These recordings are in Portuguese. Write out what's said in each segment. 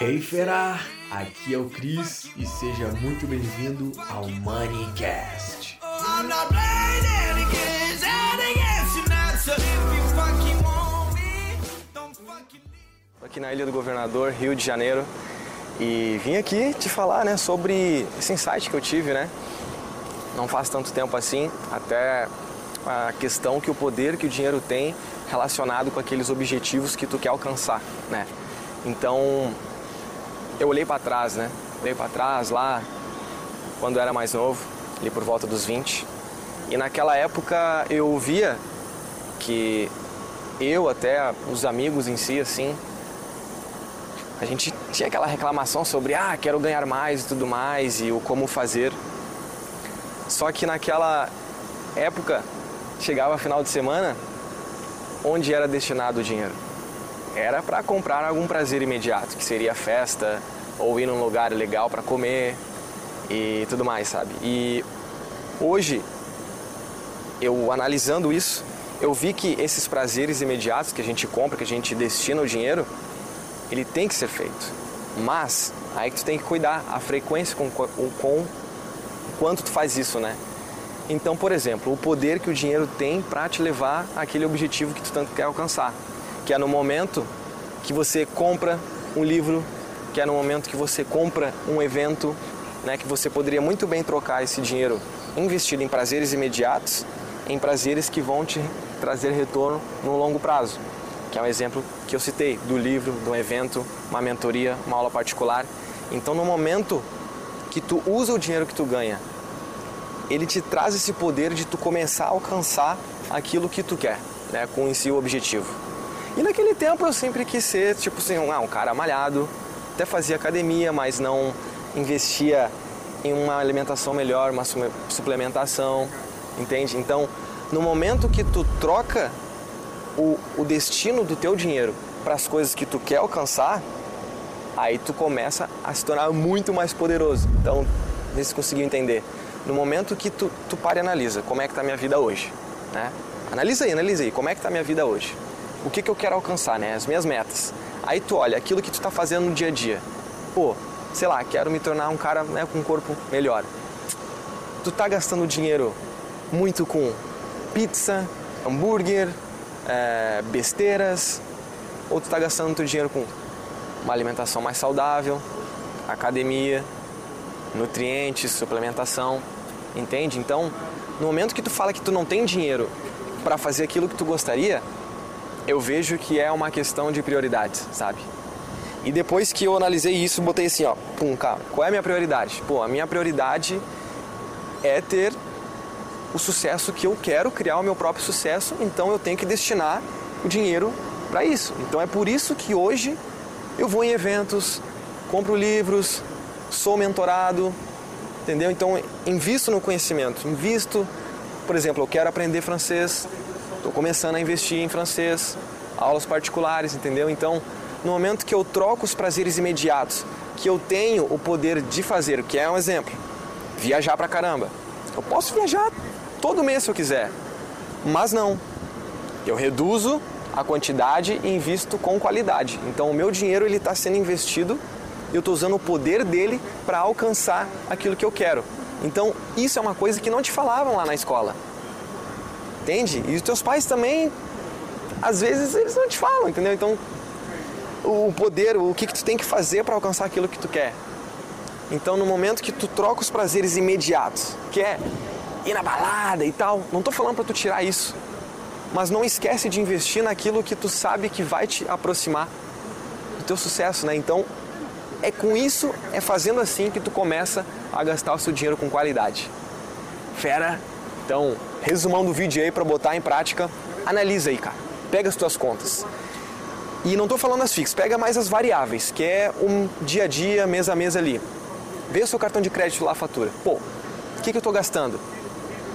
Hey fera, aqui é o Cris e seja muito bem-vindo ao Moneycast. aqui na Ilha do Governador, Rio de Janeiro, e vim aqui te falar, né, sobre esse insight que eu tive, né? Não faz tanto tempo assim, até a questão que o poder que o dinheiro tem relacionado com aqueles objetivos que tu quer alcançar, né? Então, eu olhei para trás, né? Olhei para trás lá quando eu era mais novo, ali por volta dos 20. E naquela época eu via que eu até os amigos em si assim, a gente tinha aquela reclamação sobre ah, quero ganhar mais e tudo mais e o como fazer. Só que naquela época chegava final de semana, onde era destinado o dinheiro? Era para comprar algum prazer imediato, que seria festa ou ir num lugar legal para comer e tudo mais, sabe? E hoje eu analisando isso, eu vi que esses prazeres imediatos que a gente compra, que a gente destina o dinheiro, ele tem que ser feito. Mas aí que tu tem que cuidar a frequência com, com, com quanto tu faz isso, né? Então, por exemplo, o poder que o dinheiro tem para te levar àquele objetivo que tu tanto quer alcançar, que é no momento que você compra um livro, que é no momento que você compra um evento, né, que você poderia muito bem trocar esse dinheiro investido em prazeres imediatos, em prazeres que vão te trazer retorno no longo prazo, que é um exemplo que eu citei do livro, um evento, uma mentoria, uma aula particular. Então, no momento que tu usa o dinheiro que tu ganha ele te traz esse poder de tu começar a alcançar aquilo que tu quer, né, com o objetivo. E naquele tempo eu sempre quis ser, tipo assim, um, ah, um cara malhado, até fazia academia, mas não investia em uma alimentação melhor, uma suplementação, entende? Então, no momento que tu troca o, o destino do teu dinheiro para as coisas que tu quer alcançar, aí tu começa a se tornar muito mais poderoso. Então, vê se conseguiu entender no momento que tu, tu para e analisa como é que está a minha vida hoje, né? Analisa aí, analisa aí, como é que está a minha vida hoje? O que, que eu quero alcançar, né? As minhas metas. Aí tu olha aquilo que tu está fazendo no dia a dia. Pô, sei lá, quero me tornar um cara né, com um corpo melhor. Tu tá gastando dinheiro muito com pizza, hambúrguer, é, besteiras, ou tu tá gastando teu dinheiro com uma alimentação mais saudável, academia, nutrientes, suplementação, entende? Então, no momento que tu fala que tu não tem dinheiro para fazer aquilo que tu gostaria, eu vejo que é uma questão de prioridades, sabe? E depois que eu analisei isso, botei assim, ó, pum, cara, qual é a minha prioridade? Pô, a minha prioridade é ter o sucesso que eu quero, criar o meu próprio sucesso, então eu tenho que destinar o dinheiro para isso. Então é por isso que hoje eu vou em eventos, compro livros, sou mentorado, entendeu? Então, invisto no conhecimento, invisto, por exemplo, eu quero aprender francês, estou começando a investir em francês, aulas particulares, entendeu? Então, no momento que eu troco os prazeres imediatos, que eu tenho o poder de fazer, que é um exemplo, viajar pra caramba. Eu posso viajar todo mês se eu quiser, mas não. Eu reduzo a quantidade e invisto com qualidade. Então, o meu dinheiro ele está sendo investido eu estou usando o poder dele para alcançar aquilo que eu quero. Então, isso é uma coisa que não te falavam lá na escola. Entende? E os teus pais também, às vezes, eles não te falam, entendeu? Então, o poder, o que, que tu tem que fazer para alcançar aquilo que tu quer. Então, no momento que tu troca os prazeres imediatos, que é ir na balada e tal, não estou falando para tu tirar isso, mas não esquece de investir naquilo que tu sabe que vai te aproximar do teu sucesso, né? Então, é com isso, é fazendo assim que tu começa a gastar o seu dinheiro com qualidade. Fera? Então, resumão do vídeo aí para botar em prática. Analisa aí, cara. Pega as tuas contas. E não estou falando as fixas, pega mais as variáveis, que é um dia a dia, mês a mês ali. Vê o seu cartão de crédito lá, a fatura. Pô, o que, que eu estou gastando?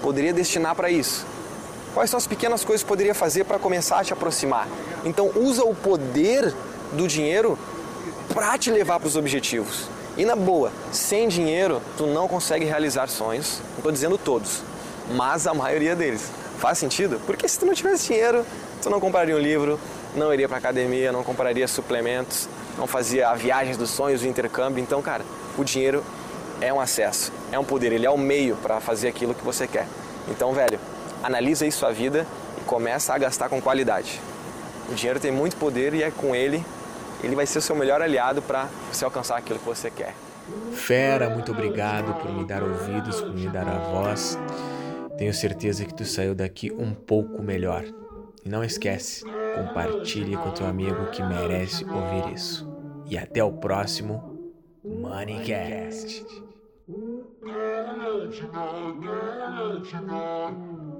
Poderia destinar para isso. Quais são as pequenas coisas que poderia fazer para começar a te aproximar? Então usa o poder do dinheiro para te levar para os objetivos. E na boa, sem dinheiro, tu não consegue realizar sonhos. Não estou dizendo todos, mas a maioria deles. Faz sentido? Porque se tu não tivesse dinheiro, tu não compraria um livro, não iria para academia, não compraria suplementos, não fazia a viagens dos sonhos, o intercâmbio. Então, cara, o dinheiro é um acesso, é um poder, ele é um meio para fazer aquilo que você quer. Então, velho, analisa aí sua vida e começa a gastar com qualidade. O dinheiro tem muito poder e é com ele, ele vai ser o seu melhor aliado para você alcançar aquilo que você quer. Fera, muito obrigado por me dar ouvidos, por me dar a voz. Tenho certeza que tu saiu daqui um pouco melhor. E não esquece, compartilhe com teu amigo que merece ouvir isso. E até o próximo Moneycast. Moneycast.